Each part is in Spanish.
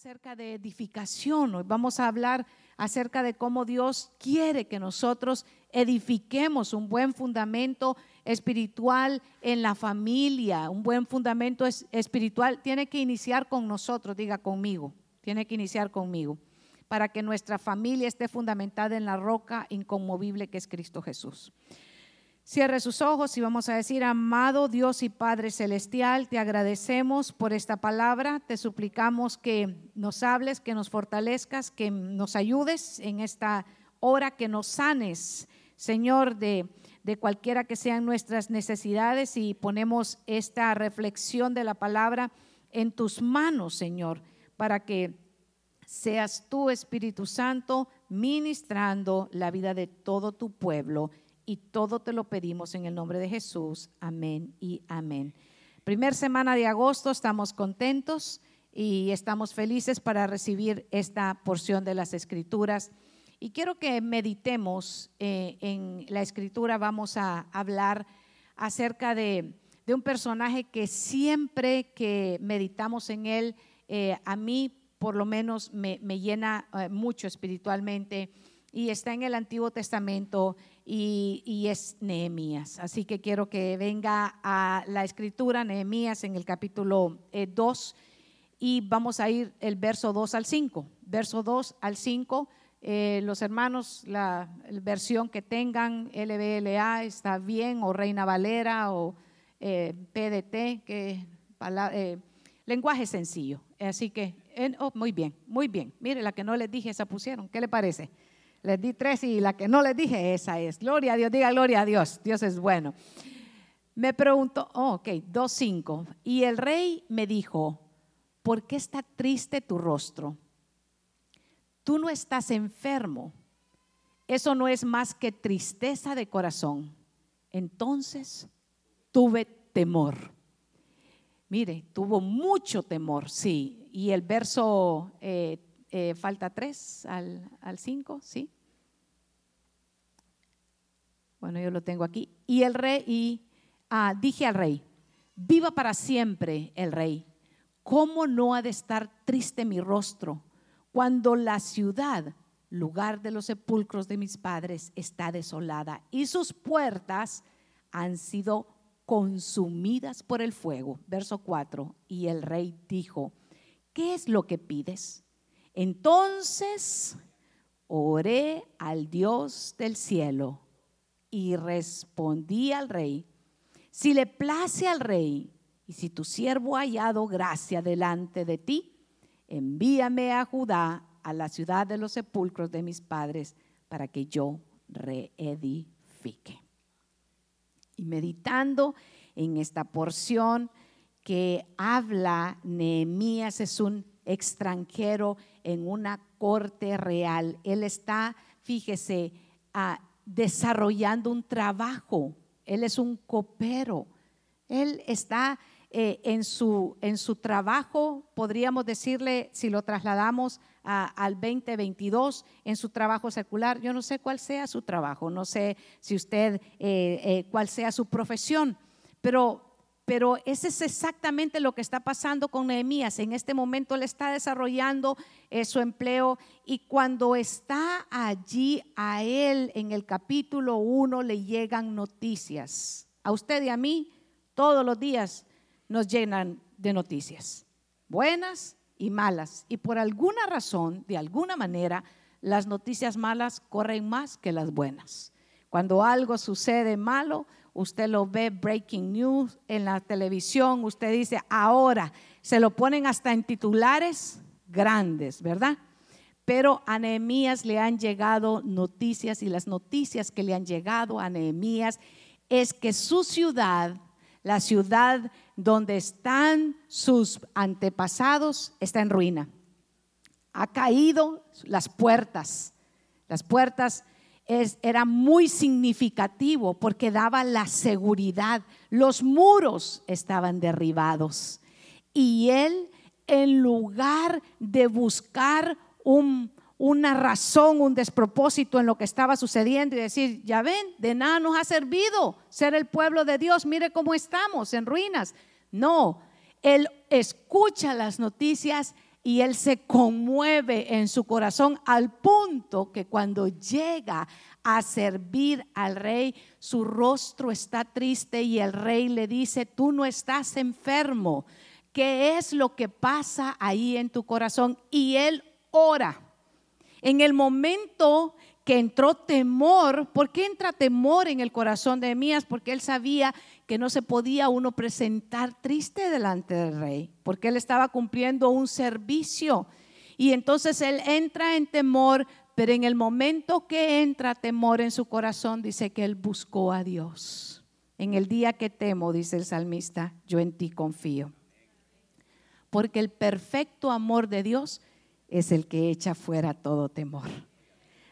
acerca de edificación, hoy vamos a hablar acerca de cómo Dios quiere que nosotros edifiquemos un buen fundamento espiritual en la familia, un buen fundamento espiritual. Tiene que iniciar con nosotros, diga conmigo, tiene que iniciar conmigo, para que nuestra familia esté fundamentada en la roca inconmovible que es Cristo Jesús. Cierre sus ojos y vamos a decir, amado Dios y Padre Celestial, te agradecemos por esta palabra, te suplicamos que nos hables, que nos fortalezcas, que nos ayudes en esta hora, que nos sanes, Señor, de, de cualquiera que sean nuestras necesidades. Y ponemos esta reflexión de la palabra en tus manos, Señor, para que seas tú, Espíritu Santo, ministrando la vida de todo tu pueblo y todo te lo pedimos en el nombre de Jesús. Amén y amén. Primer semana de agosto, estamos contentos y estamos felices para recibir esta porción de las escrituras. Y quiero que meditemos eh, en la escritura, vamos a hablar acerca de, un personaje que siempre que meditamos en él, eh, a mí por lo menos me, llena eh, mucho espiritualmente y está en el Antiguo Testamento y, es Nehemías. Así que quiero que venga a la escritura, Nehemías en el capítulo 2 eh, y vamos a ir el verso 2 al 5. Verso 2 al 5. Eh, los hermanos, la, versión que tengan, LBLA, está bien, o Reina Valera, o eh, PDT, que lenguaje sencillo. Así que, oh, muy bien, muy bien. Mire, la que no les dije, esa pusieron. ¿Qué le parece? Les di tres y la que no les dije, esa es. Gloria a Dios, diga gloria a Dios. Dios es bueno. Me preguntó, oh, ok, 2.5. Y el rey me dijo, ¿por qué está triste tu rostro? Tú no estás enfermo. Eso no es más que tristeza de corazón. Entonces tuve temor. Mire, tuvo mucho temor, sí. Y el verso eh, eh, falta tres al cinco, ¿sí? Bueno, yo lo tengo aquí. Y el rey, ah, dije al rey, viva para siempre el rey. ¿Cómo no ha de estar triste mi rostro cuando la ciudad, lugar de los sepulcros de mis padres, está desolada y sus puertas han sido consumidas por el fuego? Verso 4. Y el rey dijo, ¿qué es lo que pides? Entonces oré al Dios del cielo y respondí al rey, si le place al rey y si tu siervo ha hallado gracia delante de ti, envíame a Judá, a la ciudad de los sepulcros de mis padres, para que yo reedifique. Y meditando en esta porción que habla Nehemías es un extranjero en una corte real. Él está, fíjese, desarrollando un trabajo. Él es un copero. Él está eh, en, su, en su trabajo, podríamos decirle, si lo trasladamos al 2022, en su trabajo secular. Yo no sé cuál sea su trabajo, no sé si usted, eh, eh, cuál sea su profesión, pero pero ese es exactamente lo que está pasando con Nehemías. En este momento él está desarrollando eh, su empleo y cuando está allí a él en el capítulo 1 le llegan noticias. A usted y a mí todos los días nos llenan de noticias, buenas y malas. Y por alguna razón, de alguna manera, las noticias malas corren más que las buenas. Cuando algo sucede malo, usted lo ve breaking news en la televisión, usted dice, ahora se lo ponen hasta en titulares grandes, ¿verdad? Pero a Nehemías le han llegado noticias y las noticias que le han llegado a Nehemías es que su ciudad, la ciudad donde están sus antepasados, está en ruina. Ha caído las puertas, las puertas era muy significativo porque daba la seguridad. Los muros estaban derribados. Y él, en lugar de buscar una razón, un despropósito en lo que estaba sucediendo y decir, ya ven, de nada nos ha servido ser el pueblo de Dios, mire cómo estamos en ruinas. No, él escucha las noticias y él se conmueve en su corazón al punto que cuando llega a servir al rey, su rostro está triste y el rey le dice, tú no estás enfermo, ¿qué es lo que pasa ahí en tu corazón? Y él ora. En el momento que entró temor, ¿por qué entra temor en el corazón de Mías? Porque él sabía que no se podía uno presentar triste delante del rey, porque él estaba cumpliendo un servicio. Y entonces él entra en temor, pero en el momento que entra temor en su corazón, dice que él buscó a Dios. En el día que temo, dice el salmista, yo en ti confío. Porque el perfecto amor de Dios es el que echa fuera todo temor.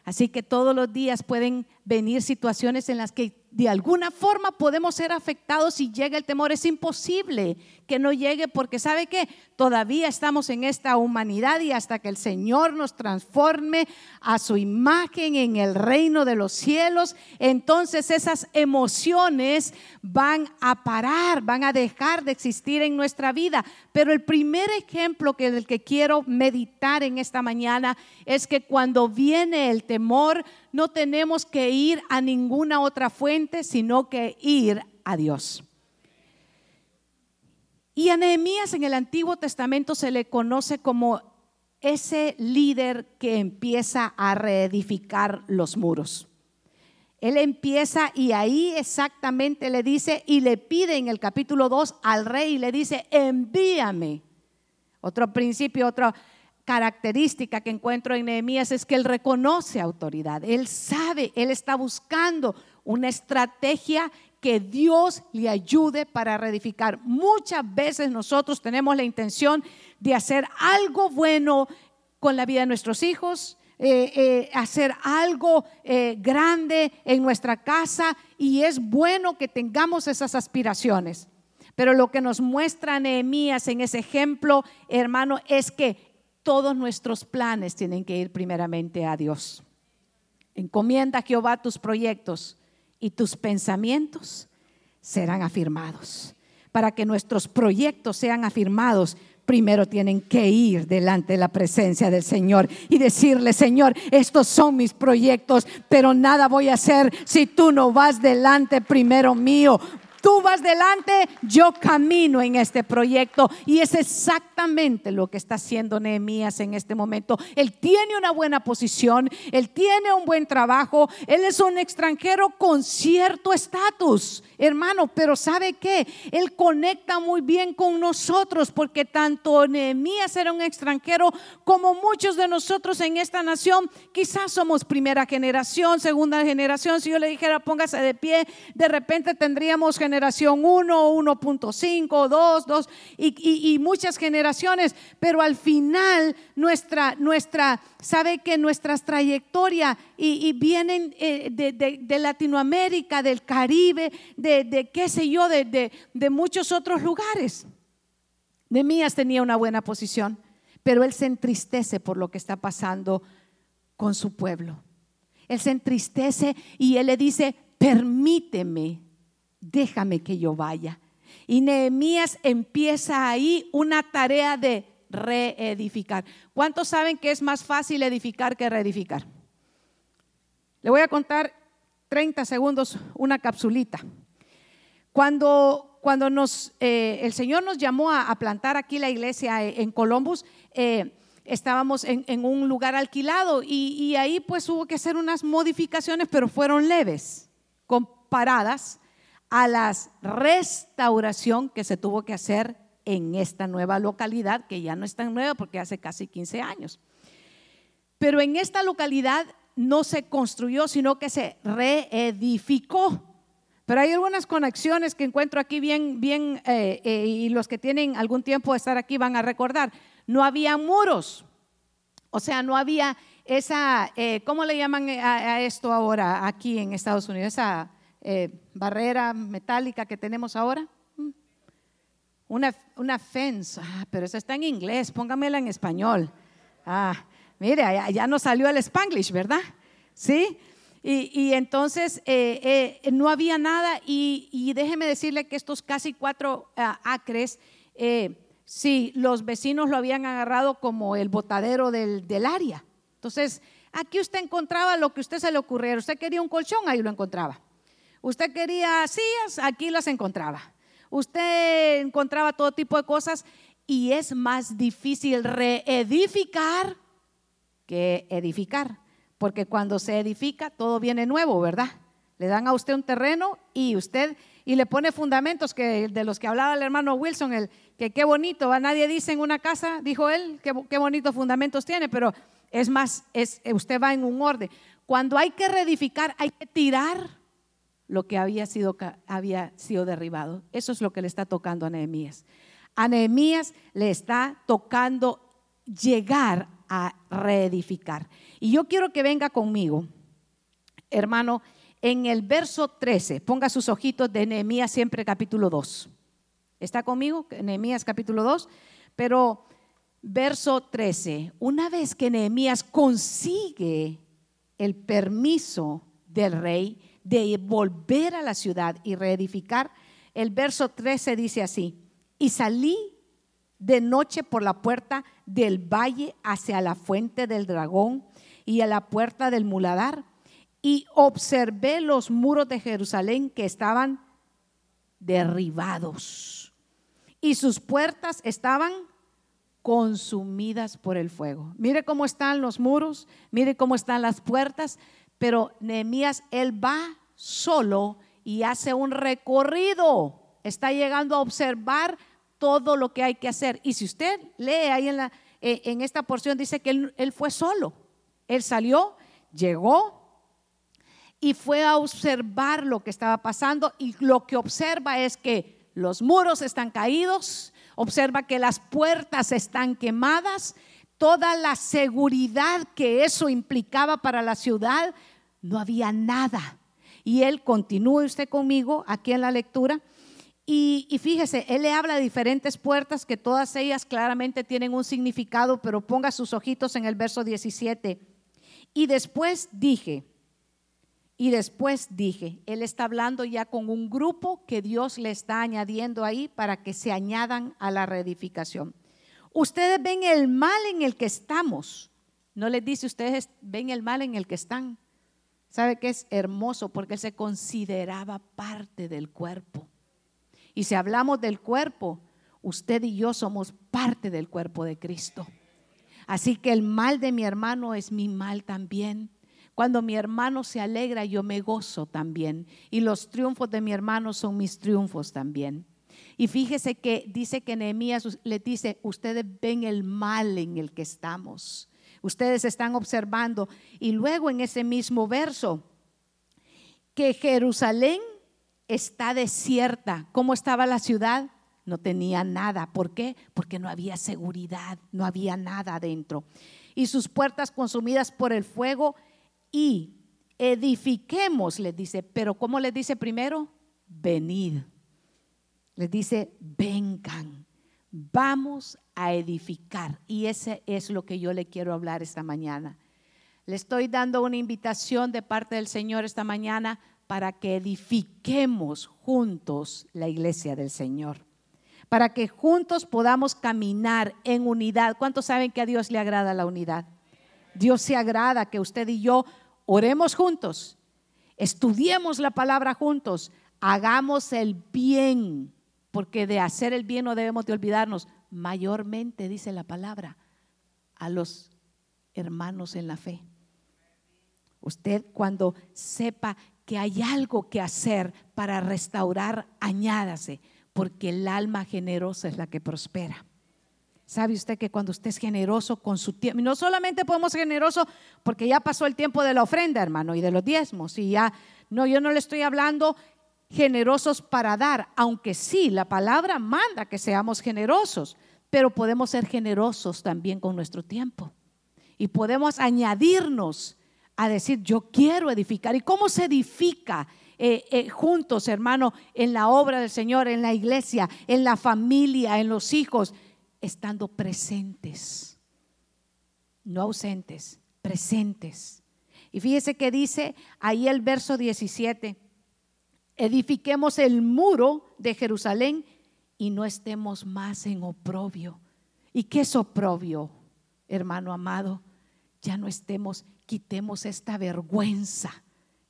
Así que todos los días pueden venir situaciones en las que de alguna forma podemos ser afectados y llega el temor. Es imposible que no llegue porque sabe que todavía estamos en esta humanidad y hasta que el Señor nos transforme a su imagen en el reino de los cielos, entonces esas emociones van a parar, van a dejar de existir en nuestra vida. Pero el primer ejemplo que del que quiero meditar en esta mañana es que cuando viene el temor no tenemos que ir a ninguna otra fuente, sino que ir a Dios. Y a Nehemías en el Antiguo Testamento se le conoce como ese líder que empieza a reedificar los muros. Él empieza y ahí exactamente le dice y le pide en el capítulo 2 al rey y le dice, envíame. Otro principio, otro, característica que encuentro en Nehemías es que él reconoce autoridad, él sabe, él está buscando una estrategia que Dios le ayude para reedificar. Muchas veces nosotros tenemos la intención de hacer algo bueno con la vida de nuestros hijos, eh, eh, hacer algo eh, grande en nuestra casa y es bueno que tengamos esas aspiraciones. Pero lo que nos muestra Nehemías en ese ejemplo, hermano, es que todos nuestros planes tienen que ir primeramente a Dios. Encomienda a Jehová tus proyectos y tus pensamientos serán afirmados. Para que nuestros proyectos sean afirmados, primero tienen que ir delante de la presencia del Señor y decirle, Señor, estos son mis proyectos, pero nada voy a hacer si tú no vas delante primero mío. Tú vas delante, yo camino en este proyecto. Y es exactamente lo que está haciendo Nehemías en este momento. Él tiene una buena posición, él tiene un buen trabajo, él es un extranjero con cierto estatus, hermano, pero ¿sabe qué? Él conecta muy bien con nosotros porque tanto Nehemías era un extranjero como muchos de nosotros en esta nación, quizás somos primera generación, segunda generación. Si yo le dijera póngase de pie, de repente tendríamos generación 1, 1.5, 2, 2 y, y, muchas generaciones, pero al final nuestra, nuestra, sabe que nuestras trayectorias y, vienen eh, de, Latinoamérica, del Caribe, de, qué sé yo, de, muchos otros lugares. Nemías tenía una buena posición, pero él se entristece por lo que está pasando con su pueblo. Él se entristece y él le dice, permíteme déjame que yo vaya. Y Nehemías empieza ahí una tarea de reedificar. ¿Cuántos saben que es más fácil edificar que reedificar? Le voy a contar 30 segundos una capsulita. Cuando, cuando nos, eh, el Señor nos llamó a, plantar aquí la iglesia eh, en Columbus, eh, estábamos en, un lugar alquilado y, y ahí pues hubo que hacer unas modificaciones, pero fueron leves, comparadas a la restauración que se tuvo que hacer en esta nueva localidad, que ya no es tan nueva porque hace casi 15 años. Pero en esta localidad no se construyó, sino que se reedificó. Pero hay algunas conexiones que encuentro aquí bien, bien, eh, eh, y los que tienen algún tiempo de estar aquí van a recordar. No había muros, o sea, no había esa, eh, ¿cómo le llaman a, esto ahora aquí en Estados Unidos? Esa eh, barrera metálica que tenemos ahora? Mm. Una, una fence, ah, pero eso está en inglés, póngamela en español. Ah, mire, ya, no salió el spanglish, ¿verdad? Sí. Y, entonces eh, eh, no había nada y, déjeme decirle que estos casi cuatro ah, acres si los vecinos lo habían agarrado como el botadero del, del área. Entonces, aquí usted encontraba lo que usted se le ocurriera. Usted quería un colchón, ahí lo encontraba. Usted quería sillas, aquí las encontraba. Usted encontraba todo tipo de cosas y es más difícil reedificar que edificar, porque cuando se edifica todo viene nuevo, ¿verdad? Le dan a usted un terreno y usted y le pone fundamentos que de los que hablaba el hermano Wilson, el que qué bonito, ¿va? nadie dice en una casa, dijo él, qué, qué bonitos fundamentos tiene, pero es más, es, usted va en un orden. Cuando hay que reedificar, hay que tirar lo que había sido, había sido derribado. Eso es lo que le está tocando a Nehemías. A Nehemías le está tocando llegar a reedificar. Y yo quiero que venga conmigo, hermano, en el verso 13, ponga sus ojitos de Nehemías siempre capítulo 2. ¿Está conmigo? Nehemías capítulo 2. Pero verso 13, una vez que Nehemías consigue el permiso del rey de volver a la ciudad y reedificar, el verso 13 dice así, y salí de noche por la puerta del valle hacia la fuente del dragón y a la puerta del muladar y observé los muros de Jerusalén que estaban derribados y sus puertas estaban consumidas por el fuego. Mire cómo están los muros, mire cómo están las puertas, pero Nehemías, él va solo y hace un recorrido, está llegando a observar todo lo que hay que hacer. Y si usted lee ahí en, la, eh, en esta porción, dice que él, él fue solo, él salió, llegó, y fue a observar lo que estaba pasando. Y lo que observa es que los muros están caídos, observa que las puertas están quemadas, toda la seguridad que eso implicaba para la ciudad, no había nada. Y él continúe usted conmigo aquí en la lectura. Y, y, fíjese, él le habla de diferentes puertas que todas ellas claramente tienen un significado, pero ponga sus ojitos en el verso 17. Y después dije, y después dije, Él está hablando ya con un grupo que Dios le está añadiendo ahí para que se añadan a la reedificación. Ustedes ven el mal en el que estamos. No les dice, ustedes ven el mal en el que están. ¿Sabe que es hermoso? Porque Él se consideraba parte del cuerpo. Y si hablamos del cuerpo, usted y yo somos parte del cuerpo de Cristo. Así que el mal de mi hermano es mi mal también. Cuando mi hermano se alegra, yo me gozo también. Y los triunfos de mi hermano son mis triunfos también. Y fíjese que dice que Nehemías le dice, ustedes ven el mal en el que estamos. Ustedes están observando. Y luego en ese mismo verso, que Jerusalén está desierta. ¿Cómo estaba la ciudad? No tenía nada. ¿Por qué? Porque no había seguridad, no había nada adentro. Y sus puertas consumidas por el fuego y edifiquemos, les dice, pero ¿cómo les dice primero? Venid. Les dice, vengan, vamos a edificar. Y ese es lo que yo le quiero hablar esta mañana. Le estoy dando una invitación de parte del Señor esta mañana para que edifiquemos juntos la iglesia del Señor. Para que juntos podamos caminar en unidad. ¿Cuántos saben que a Dios le agrada la unidad? Dios se agrada que usted y yo oremos juntos, estudiemos la palabra juntos, hagamos el bien, porque de hacer el bien no debemos de olvidarnos, mayormente dice la palabra, a los hermanos en la fe. Usted cuando sepa que hay algo que hacer para restaurar, añádase, porque el alma generosa es la que prospera. ¿Sabe usted que cuando usted es generoso con su tiempo, no solamente podemos ser generosos porque ya pasó el tiempo de la ofrenda, hermano, y de los diezmos, y ya, no, yo no le estoy hablando generosos para dar, aunque sí, la palabra manda que seamos generosos, pero podemos ser generosos también con nuestro tiempo. Y podemos añadirnos a decir, yo quiero edificar. ¿Y cómo se edifica? Eh, eh, juntos, hermano, en la obra del Señor, en la iglesia, en la familia, en los hijos estando presentes, no ausentes, presentes. Y fíjese que dice ahí el verso 17, edifiquemos el muro de Jerusalén y no estemos más en oprobio. ¿Y qué es oprobio, hermano amado? Ya no estemos, quitemos esta vergüenza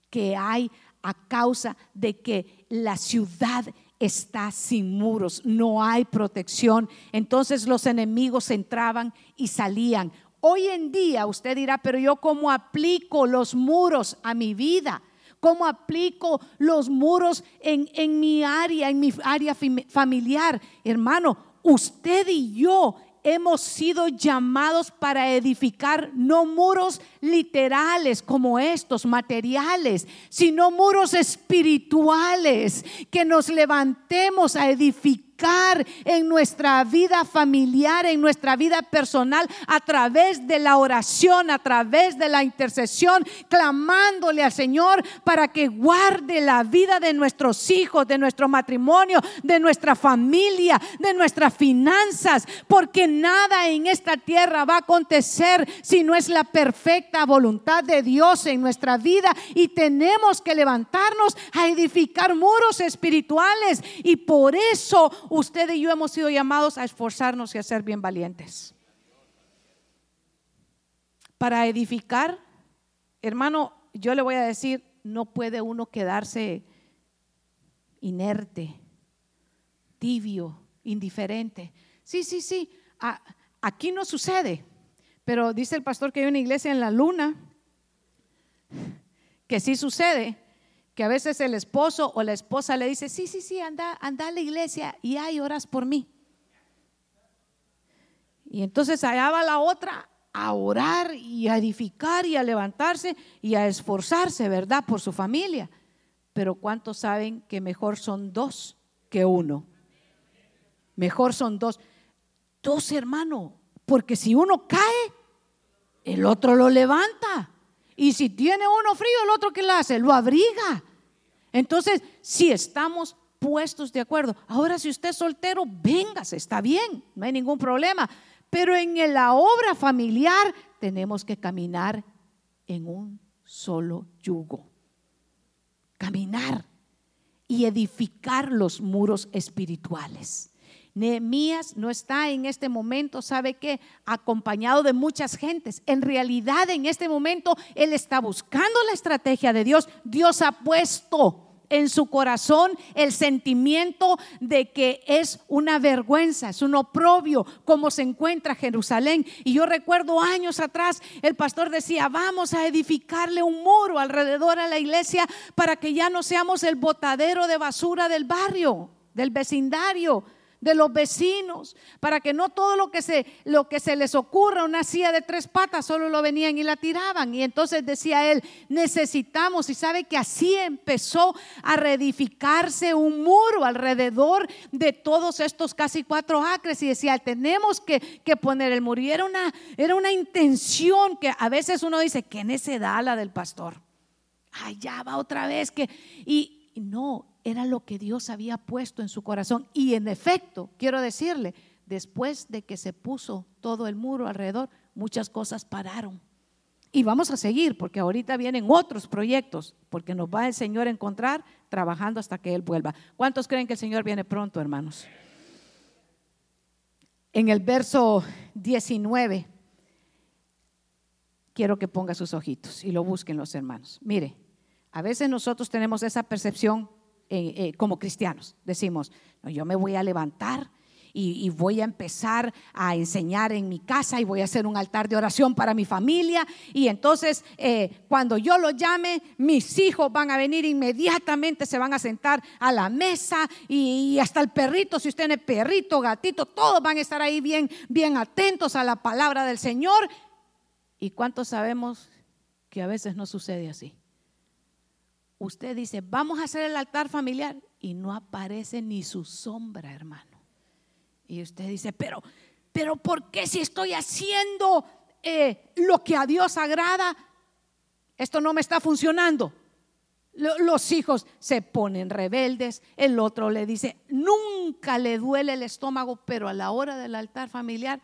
que hay a causa de que la ciudad está sin muros, no hay protección. Entonces los enemigos entraban y salían. Hoy en día usted dirá, pero yo cómo aplico los muros a mi vida, cómo aplico los muros en, en mi área, en mi área familiar. Hermano, usted y yo hemos sido llamados para edificar no muros literales como estos, materiales, sino muros espirituales, que nos levantemos a edificar en nuestra vida familiar, en nuestra vida personal, a través de la oración, a través de la intercesión, clamándole al Señor para que guarde la vida de nuestros hijos, de nuestro matrimonio, de nuestra familia, de nuestras finanzas, porque nada en esta tierra va a acontecer si no es la perfecta voluntad de Dios en nuestra vida. Y tenemos que levantarnos a edificar muros espirituales. Y por eso usted y yo hemos sido llamados a esforzarnos y a ser bien valientes. Para edificar, hermano, yo le voy a decir, no puede uno quedarse inerte, tibio, indiferente. Sí, sí, sí, aquí no sucede, pero dice el pastor que hay una iglesia en la luna que sí sucede que a veces el esposo o la esposa le dice, sí, sí, sí, anda, anda a la iglesia y hay horas por mí. Y entonces allá va la otra a orar y a edificar y a levantarse y a esforzarse, ¿verdad? Por su familia. Pero ¿cuántos saben que mejor son dos que uno? Mejor son dos. Dos hermanos, porque si uno cae, el otro lo levanta. Y si tiene uno frío, el otro que lo hace, lo abriga. Entonces, si estamos puestos de acuerdo, ahora si usted es soltero, véngase, está bien, no hay ningún problema. Pero en la obra familiar tenemos que caminar en un solo yugo. Caminar y edificar los muros espirituales. Nehemías no está en este momento, sabe que acompañado de muchas gentes. En realidad, en este momento, él está buscando la estrategia de Dios. Dios ha puesto en su corazón el sentimiento de que es una vergüenza, es un oprobio como se encuentra Jerusalén. Y yo recuerdo años atrás, el pastor decía, vamos a edificarle un muro alrededor a la iglesia para que ya no seamos el botadero de basura del barrio, del vecindario de los vecinos, para que no todo lo que se, lo que se les ocurra, una silla de tres patas, solo lo venían y la tiraban. Y entonces decía él, necesitamos, y sabe que así empezó a reedificarse un muro alrededor de todos estos casi cuatro acres. Y decía, tenemos que, que poner el muro. Y era una, era una intención que a veces uno dice, qué necedad la del pastor. Ya va otra vez que... Y no, era lo que Dios había puesto en su corazón. Y en efecto, quiero decirle, después de que se puso todo el muro alrededor, muchas cosas pararon. Y vamos a seguir, porque ahorita vienen otros proyectos, porque nos va el Señor a encontrar trabajando hasta que Él vuelva. ¿Cuántos creen que el Señor viene pronto, hermanos? En el verso 19, quiero que ponga sus ojitos y lo busquen los hermanos. Mire, a veces nosotros tenemos esa percepción eh, eh, como cristianos. Decimos, yo me voy a levantar y, voy a empezar a enseñar en mi casa y voy a hacer un altar de oración para mi familia. Y entonces eh, cuando yo lo llame, mis hijos van a venir inmediatamente, se van a sentar a la mesa y, hasta el perrito, si usted es perrito, gatito, todos van a estar ahí bien, bien atentos a la palabra del Señor. ¿Y cuántos sabemos que a veces no sucede así? Usted dice, vamos a hacer el altar familiar y no aparece ni su sombra, hermano. Y usted dice, pero, pero ¿por qué si estoy haciendo eh, lo que a Dios agrada, esto no me está funcionando? Los hijos se ponen rebeldes, el otro le dice, nunca le duele el estómago, pero a la hora del altar familiar,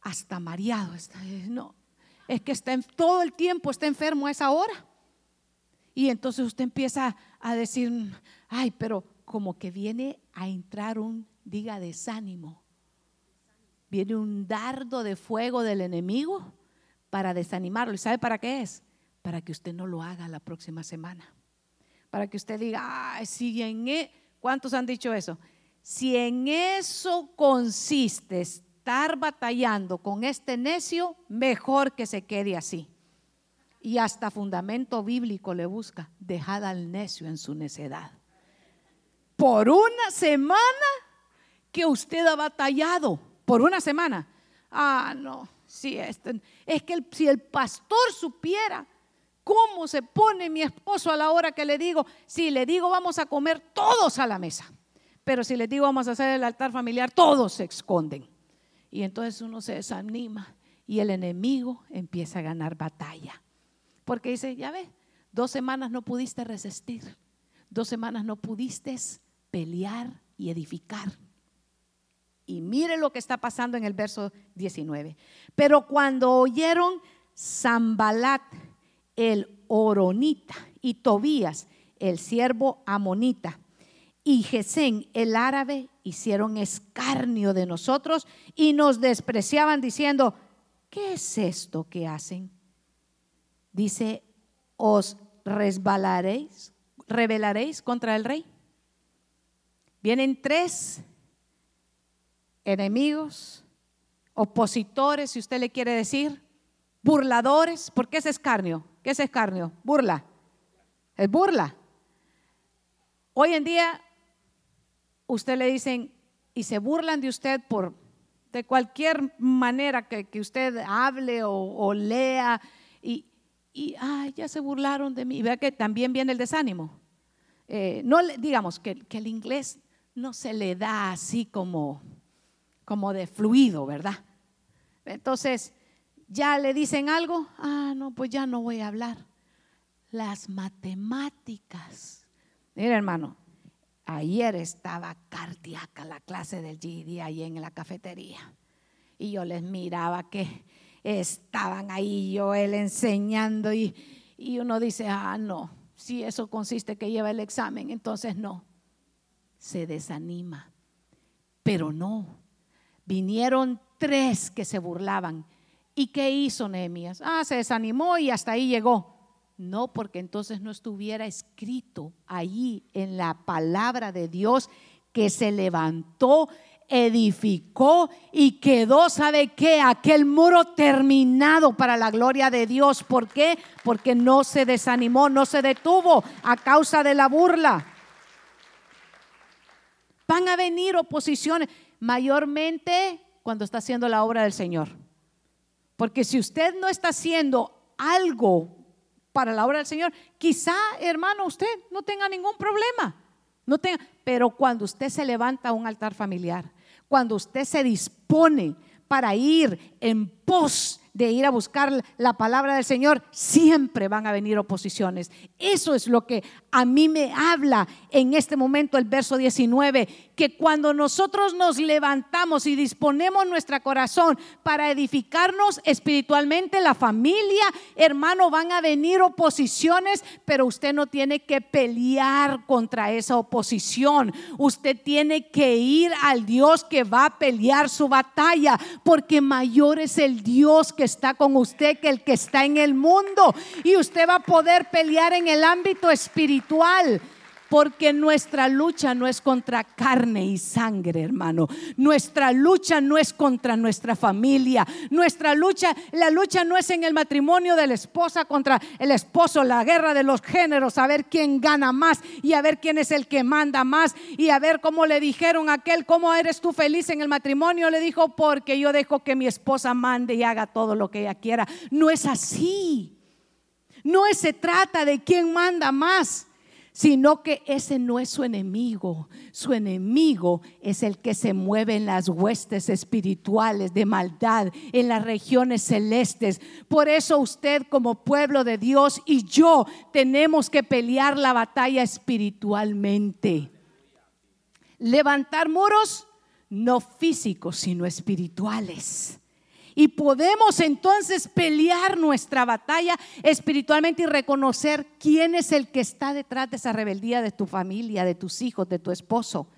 hasta mareado está. No, es que está todo el tiempo está enfermo a esa hora. Y entonces usted empieza a decir, ay, pero como que viene a entrar un, diga, desánimo. Viene un dardo de fuego del enemigo para desanimarlo. ¿Y sabe para qué es? Para que usted no lo haga la próxima semana. Para que usted diga, ay, si en e-". ¿cuántos han dicho eso? Si en eso consiste estar batallando con este necio, mejor que se quede así. Y hasta fundamento bíblico le busca, dejad al necio en su necedad. Por una semana que usted ha batallado, por una semana. Ah, no, si este, es que si el pastor supiera cómo se pone mi esposo a la hora que le digo, si le digo vamos a comer todos a la mesa. Pero si les digo vamos a hacer el altar familiar, todos se esconden. Y entonces uno se desanima y el enemigo empieza a ganar batalla. Porque dice, ya ves, dos semanas no pudiste resistir, dos semanas no pudiste pelear y edificar. Y mire lo que está pasando en el verso 19. Pero cuando oyeron Zambalat, el Oronita, y Tobías, el siervo Amonita, y Gesén, el árabe, hicieron escarnio de nosotros y nos despreciaban diciendo, ¿qué es esto que hacen? Dice, os resbalaréis, rebelaréis contra el rey. Vienen tres enemigos, opositores, si usted le quiere decir, burladores, ¿por qué es escarnio? ¿Qué es escarnio? Burla. Es burla. Hoy en día usted le dicen y se burlan de usted por de cualquier manera que, usted hable o, lea y, y ay, ya se burlaron de mí. Vea que también viene el desánimo. Eh, no digamos que, que, el inglés no se le da así como, como de fluido, ¿verdad? Entonces, ya le dicen algo, ah, no, pues ya no voy a hablar. Las matemáticas. Mira, hermano, Ayer estaba cardíaca la clase del GD ahí en la cafetería. Y yo les miraba que estaban ahí, yo él enseñando y, y uno dice, ah, no, si eso consiste que lleva el examen, entonces no. Se desanima. Pero no. Vinieron tres que se burlaban. ¿Y qué hizo Nehemías? Ah, se desanimó y hasta ahí llegó. No, porque entonces no estuviera escrito ahí en la palabra de Dios que se levantó, edificó y quedó, ¿sabe qué? Aquel muro terminado para la gloria de Dios. ¿Por qué? Porque no se desanimó, no se detuvo a causa de la burla. Van a venir oposiciones, mayormente cuando está haciendo la obra del Señor. Porque si usted no está haciendo algo para la obra del Señor. Quizá, hermano, usted no tenga ningún problema. No tenga, pero cuando usted se levanta a un altar familiar, cuando usted se dispone para ir en pos de ir a buscar la palabra del Señor, siempre van a venir oposiciones. Eso es lo que a mí me habla en este momento el verso 19, que cuando nosotros nos levantamos y disponemos nuestro corazón para edificarnos espiritualmente, la familia, hermano, van a venir oposiciones, pero usted no tiene que pelear contra esa oposición. Usted tiene que ir al Dios que va a pelear su batalla, porque mayor es el Dios que está con usted que el que está en el mundo. Y usted va a poder pelear en el ámbito espiritual. Porque nuestra lucha no es contra carne y sangre, hermano. Nuestra lucha no es contra nuestra familia. Nuestra lucha, la lucha no es en el matrimonio de la esposa contra el esposo, la guerra de los géneros, a ver quién gana más y a ver quién es el que manda más y a ver cómo le dijeron aquel, cómo eres tú feliz en el matrimonio. Le dijo, porque yo dejo que mi esposa mande y haga todo lo que ella quiera. No es así. No se trata de quién manda más sino que ese no es su enemigo. Su enemigo es el que se mueve en las huestes espirituales de maldad, en las regiones celestes. Por eso usted como pueblo de Dios y yo tenemos que pelear la batalla espiritualmente. Levantar muros no físicos, sino espirituales. Y podemos entonces pelear nuestra batalla espiritualmente y reconocer quién es el que está detrás de esa rebeldía de tu familia, de tus hijos, de tu esposo.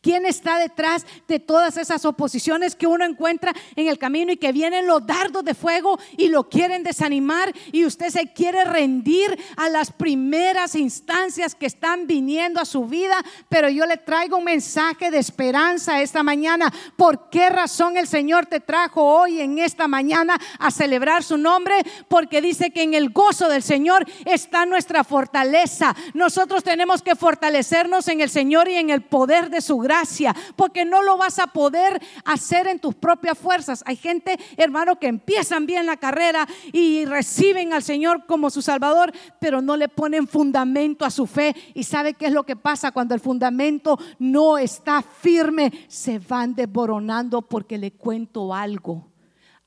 ¿Quién está detrás de todas esas oposiciones que uno encuentra en el camino y que vienen los dardos de fuego y lo quieren desanimar y usted se quiere rendir a las primeras instancias que están viniendo a su vida? Pero yo le traigo un mensaje de esperanza esta mañana. ¿Por qué razón el Señor te trajo hoy en esta mañana a celebrar su nombre? Porque dice que en el gozo del Señor está nuestra fortaleza. Nosotros tenemos que fortalecernos en el Señor y en el poder de su gracia, porque no lo vas a poder hacer en tus propias fuerzas. Hay gente, hermano, que empiezan bien la carrera y reciben al Señor como su Salvador, pero no le ponen fundamento a su fe. ¿Y sabe qué es lo que pasa cuando el fundamento no está firme? Se van desboronando porque le cuento algo.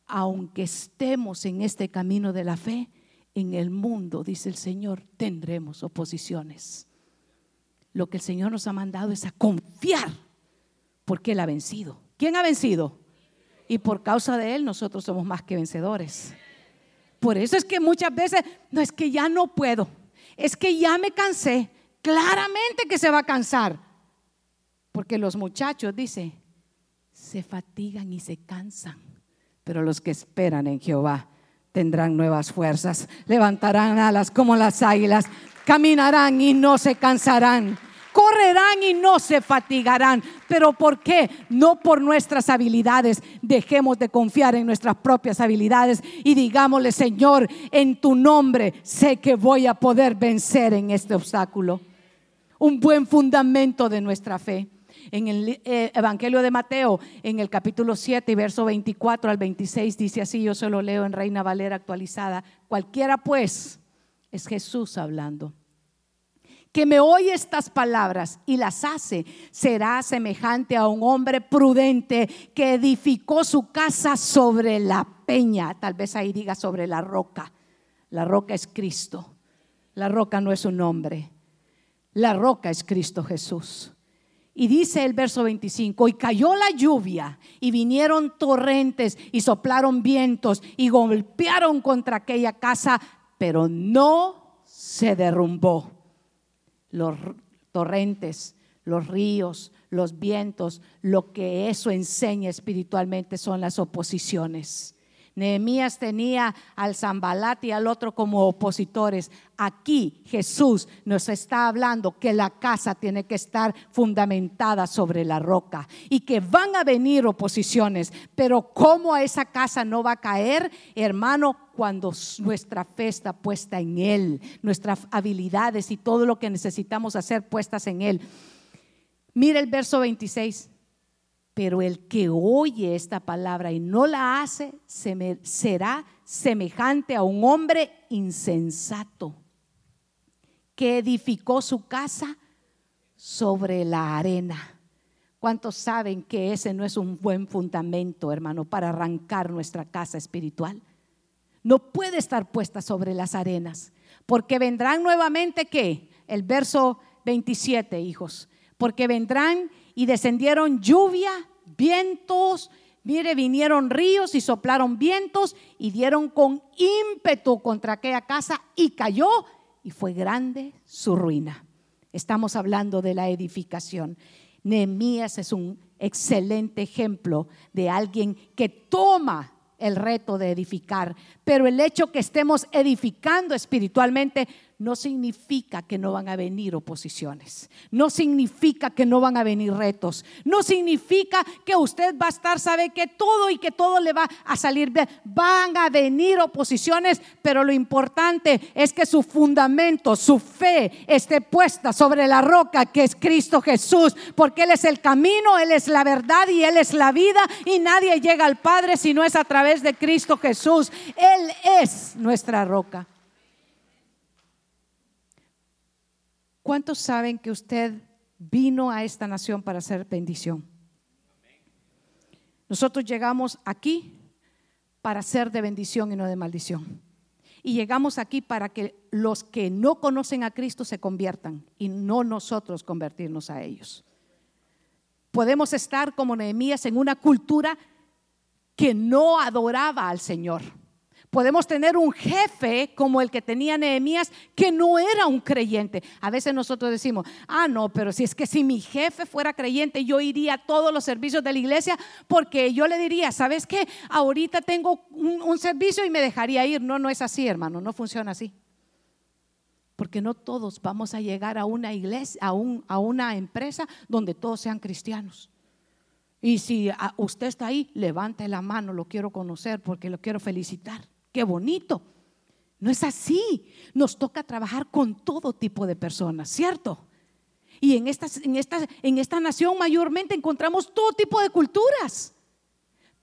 Aunque estemos en este camino de la fe, en el mundo, dice el Señor, tendremos oposiciones. Lo que el Señor nos ha mandado es a confiar, porque Él ha vencido. ¿Quién ha vencido? Y por causa de Él nosotros somos más que vencedores. Por eso es que muchas veces, no es que ya no puedo, es que ya me cansé. Claramente que se va a cansar. Porque los muchachos, dice, se fatigan y se cansan. Pero los que esperan en Jehová tendrán nuevas fuerzas, levantarán alas como las águilas, caminarán y no se cansarán. Correrán y no se fatigarán. Pero ¿por qué? No por nuestras habilidades. Dejemos de confiar en nuestras propias habilidades y digámosle, Señor, en tu nombre sé que voy a poder vencer en este obstáculo. Un buen fundamento de nuestra fe. En el eh, Evangelio de Mateo, en el capítulo 7 y verso 24 al 26, dice así, yo solo leo en Reina Valera actualizada, cualquiera pues, es Jesús hablando que me oye estas palabras y las hace, será semejante a un hombre prudente que edificó su casa sobre la peña, tal vez ahí diga sobre la roca. La roca es Cristo. La roca no es un hombre. La roca es Cristo Jesús. Y dice el verso 25, y cayó la lluvia y vinieron torrentes y soplaron vientos y golpearon contra aquella casa, pero no se derrumbó los torrentes, los ríos, los vientos, lo que eso enseña espiritualmente son las oposiciones. Nehemías tenía al Zambalat y al otro como opositores. Aquí Jesús nos está hablando que la casa tiene que estar fundamentada sobre la roca y que van a venir oposiciones, pero ¿cómo esa casa no va a caer, hermano? Cuando nuestra fe está puesta en Él, nuestras habilidades y todo lo que necesitamos hacer puestas en Él. Mira el verso 26. Pero el que oye esta palabra y no la hace será semejante a un hombre insensato que edificó su casa sobre la arena. ¿Cuántos saben que ese no es un buen fundamento, hermano, para arrancar nuestra casa espiritual? No puede estar puesta sobre las arenas, porque vendrán nuevamente qué? El verso 27, hijos, porque vendrán y descendieron lluvia, vientos, mire, vinieron ríos y soplaron vientos y dieron con ímpetu contra aquella casa y cayó y fue grande su ruina. Estamos hablando de la edificación. Nehemías es un excelente ejemplo de alguien que toma el reto de edificar, pero el hecho que estemos edificando espiritualmente no significa que no van a venir oposiciones, no significa que no van a venir retos, no significa que usted va a estar, sabe que todo y que todo le va a salir bien. Van a venir oposiciones, pero lo importante es que su fundamento, su fe esté puesta sobre la roca que es Cristo Jesús, porque Él es el camino, Él es la verdad y Él es la vida y nadie llega al Padre si no es a través de Cristo Jesús. Él es nuestra roca. ¿Cuántos saben que usted vino a esta nación para hacer bendición? Nosotros llegamos aquí para ser de bendición y no de maldición. Y llegamos aquí para que los que no conocen a Cristo se conviertan y no nosotros convertirnos a ellos. Podemos estar como Nehemías en una cultura que no adoraba al Señor. Podemos tener un jefe como el que tenía Nehemías que no era un creyente. A veces nosotros decimos, ah, no, pero si es que si mi jefe fuera creyente, yo iría a todos los servicios de la iglesia porque yo le diría, ¿sabes qué? Ahorita tengo un, servicio y me dejaría ir. No, no es así, hermano, no funciona así. Porque no todos vamos a llegar a una iglesia, a, a una empresa donde todos sean cristianos. Y si usted está ahí, levante la mano, lo quiero conocer porque lo quiero felicitar. Qué bonito. No es así. Nos toca trabajar con todo tipo de personas, ¿cierto? Y en esta, en esta, en esta nación mayormente encontramos todo tipo de culturas.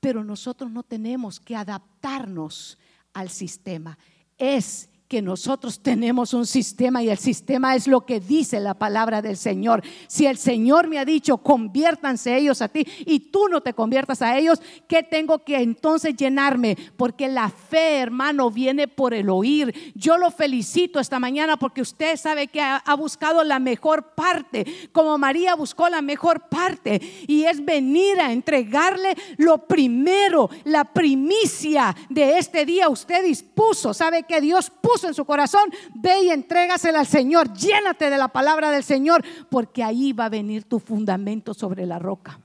Pero nosotros no tenemos que adaptarnos al sistema. Es que nosotros tenemos un sistema y el sistema es lo que dice la palabra del Señor. Si el Señor me ha dicho, conviértanse ellos a ti y tú no te conviertas a ellos, ¿qué tengo que entonces llenarme? Porque la fe, hermano, viene por el oír. Yo lo felicito esta mañana porque usted sabe que ha, buscado la mejor parte, como María buscó la mejor parte, y es venir a entregarle lo primero, la primicia de este día. Usted dispuso, sabe que Dios puso en su corazón, ve y entrégasela al Señor. Llénate de la palabra del Señor, porque ahí va a venir tu fundamento sobre la roca.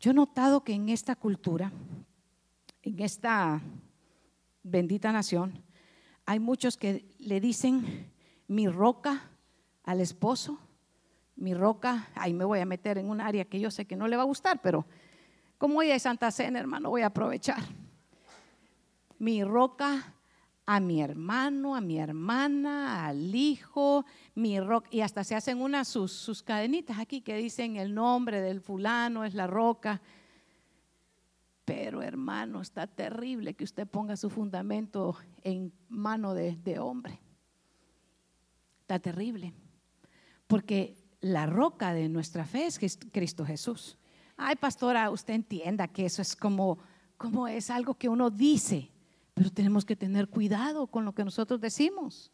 Yo he notado que en esta cultura, en esta bendita nación, hay muchos que le dicen mi roca al esposo, mi roca, ahí me voy a meter en un área que yo sé que no le va a gustar, pero como hoy es Santa Cena, hermano, voy a aprovechar. Mi roca a mi hermano, a mi hermana, al hijo, mi roca, y hasta se hacen unas sus, sus cadenitas aquí que dicen el nombre del fulano, es la roca. Pero hermano, está terrible que usted ponga su fundamento en mano de, de hombre. Está terrible. Porque la roca de nuestra fe es Cristo Jesús. Ay, pastora, usted entienda que eso es como, como es algo que uno dice pero tenemos que tener cuidado con lo que nosotros decimos.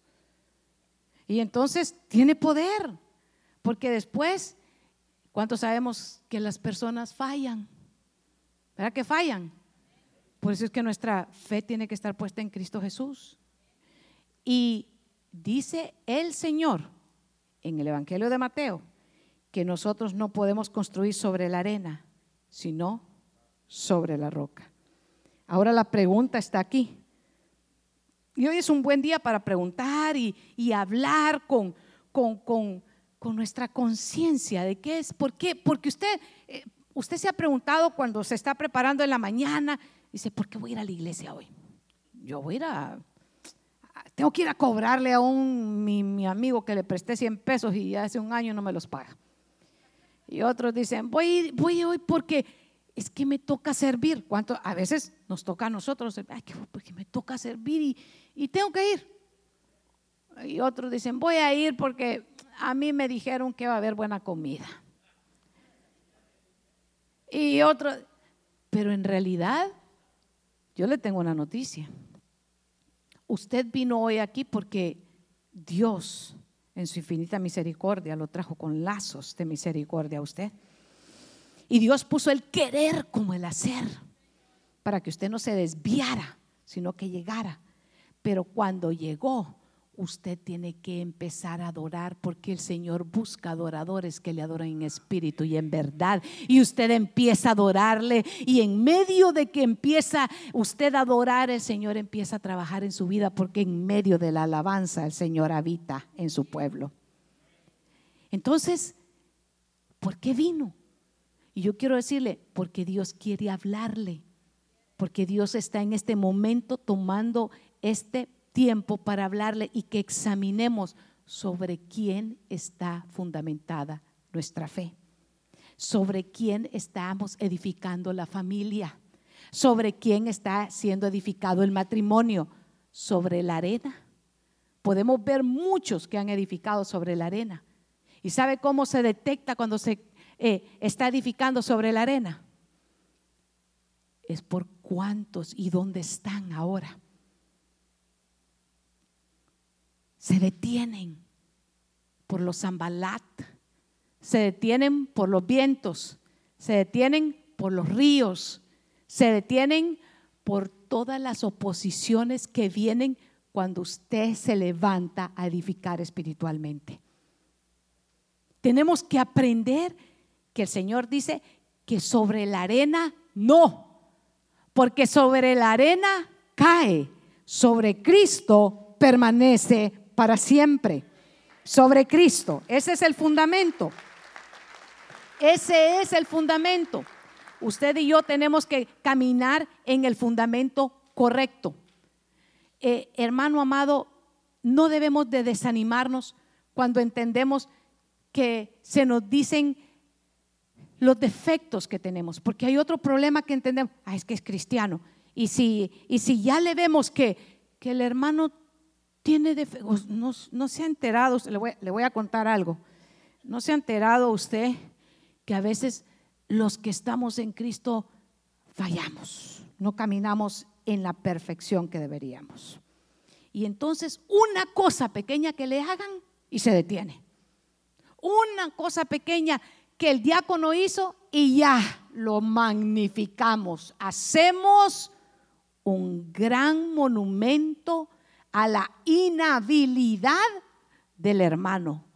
Y entonces tiene poder, porque después, ¿cuántos sabemos que las personas fallan? ¿Verdad que fallan? Por eso es que nuestra fe tiene que estar puesta en Cristo Jesús. Y dice el Señor en el Evangelio de Mateo que nosotros no podemos construir sobre la arena, sino sobre la roca. Ahora la pregunta está aquí. Y hoy es un buen día para preguntar y, hablar con, con, nuestra conciencia de qué es, por qué, porque usted, eh, usted se ha preguntado cuando se está preparando en la mañana, dice, ¿por qué voy a ir a la iglesia hoy? Yo voy a ir a, tengo que ir a cobrarle a un, mi, mi amigo que le presté 100 pesos y hace un año no me los paga. Y otros dicen, voy, voy hoy porque es que me toca servir. ¿Cuánto? A veces nos toca a nosotros, ay, porque me toca servir y, tengo que ir. Y otros dicen, voy a ir porque a mí me dijeron que va a haber buena comida. Y otros, pero en realidad, yo le tengo una noticia. Usted vino hoy aquí porque Dios, en su infinita misericordia, lo trajo con lazos de misericordia a usted. Y Dios puso el querer como el hacer para que usted no se desviara, sino que llegara. Pero cuando llegó, usted tiene que empezar a adorar porque el Señor busca adoradores que le adoren en espíritu y en verdad. Y usted empieza a adorarle y en medio de que empieza usted a adorar, el Señor empieza a trabajar en su vida porque en medio de la alabanza el Señor habita en su pueblo. Entonces, ¿por qué vino? Y yo quiero decirle, porque Dios quiere hablarle, porque Dios está en este momento tomando este tiempo para hablarle y que examinemos sobre quién está fundamentada nuestra fe, sobre quién estamos edificando la familia, sobre quién está siendo edificado el matrimonio, sobre la arena. Podemos ver muchos que han edificado sobre la arena. ¿Y sabe cómo se detecta cuando se eh, está edificando sobre la arena? Es por cuántos y dónde están ahora. Se detienen por los zambalat, se detienen por los vientos, se detienen por los ríos, Se detienen por todas las oposiciones que vienen cuando usted se levanta a edificar espiritualmente. Tenemos que aprender que el Señor dice que sobre la arena no, porque sobre la arena cae, sobre Cristo permanece para siempre. Sobre Cristo, ese es el fundamento. Ese es el fundamento. Usted y yo tenemos que caminar en el fundamento correcto. Eh, hermano amado, no debemos de desanimarnos cuando entendemos que se nos dicen los defectos que tenemos, porque hay otro problema que entendemos, ah, es que es cristiano. Y si, y si ya le vemos que, que el hermano tiene defectos, no, no, se ha enterado, le voy, le voy a contar algo, no se ha enterado usted que a veces los que estamos en Cristo fallamos, no caminamos en la perfección que deberíamos. Y entonces una cosa pequeña que le hagan y se detiene. Una cosa pequeña que el diácono hizo y ya lo magnificamos. Hacemos un gran monumento a la inhabilidad del hermano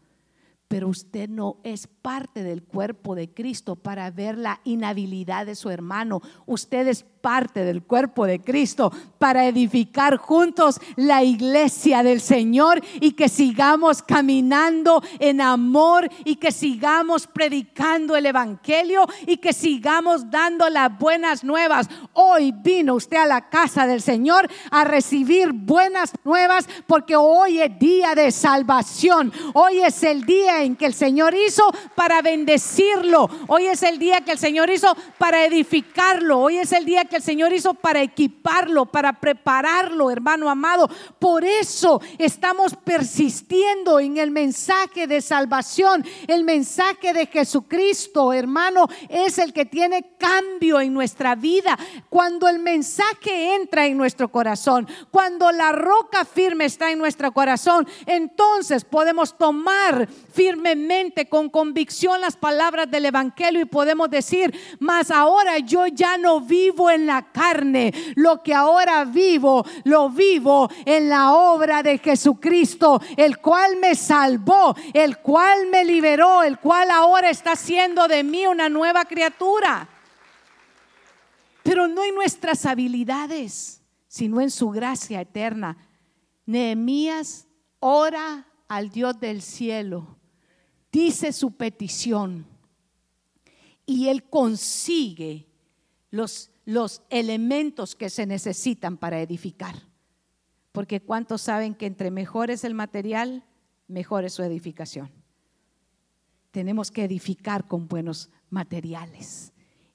pero usted no es parte del cuerpo de Cristo para ver la inhabilidad de su hermano. Usted es parte del cuerpo de Cristo para edificar juntos la iglesia del Señor y que sigamos caminando en amor y que sigamos predicando el Evangelio y que sigamos dando las buenas nuevas. Hoy vino usted a la casa del Señor a recibir buenas nuevas porque hoy es día de salvación. Hoy es el día en que el Señor hizo para bendecirlo. Hoy es el día que el Señor hizo para edificarlo. Hoy es el día que el Señor hizo para equiparlo, para prepararlo, hermano amado. Por eso estamos persistiendo en el mensaje de salvación. El mensaje de Jesucristo, hermano, es el que tiene cambio en nuestra vida. Cuando el mensaje entra en nuestro corazón, cuando la roca firme está en nuestro corazón, entonces podemos tomar firme firmemente, con convicción las palabras del Evangelio y podemos decir, mas ahora yo ya no vivo en la carne, lo que ahora vivo, lo vivo en la obra de Jesucristo, el cual me salvó, el cual me liberó, el cual ahora está haciendo de mí una nueva criatura. Pero no en nuestras habilidades, sino en su gracia eterna. Nehemías ora al Dios del cielo dice su petición y él consigue los, los elementos que se necesitan para edificar. Porque ¿cuántos saben que entre mejor es el material, mejor es su edificación? Tenemos que edificar con buenos materiales.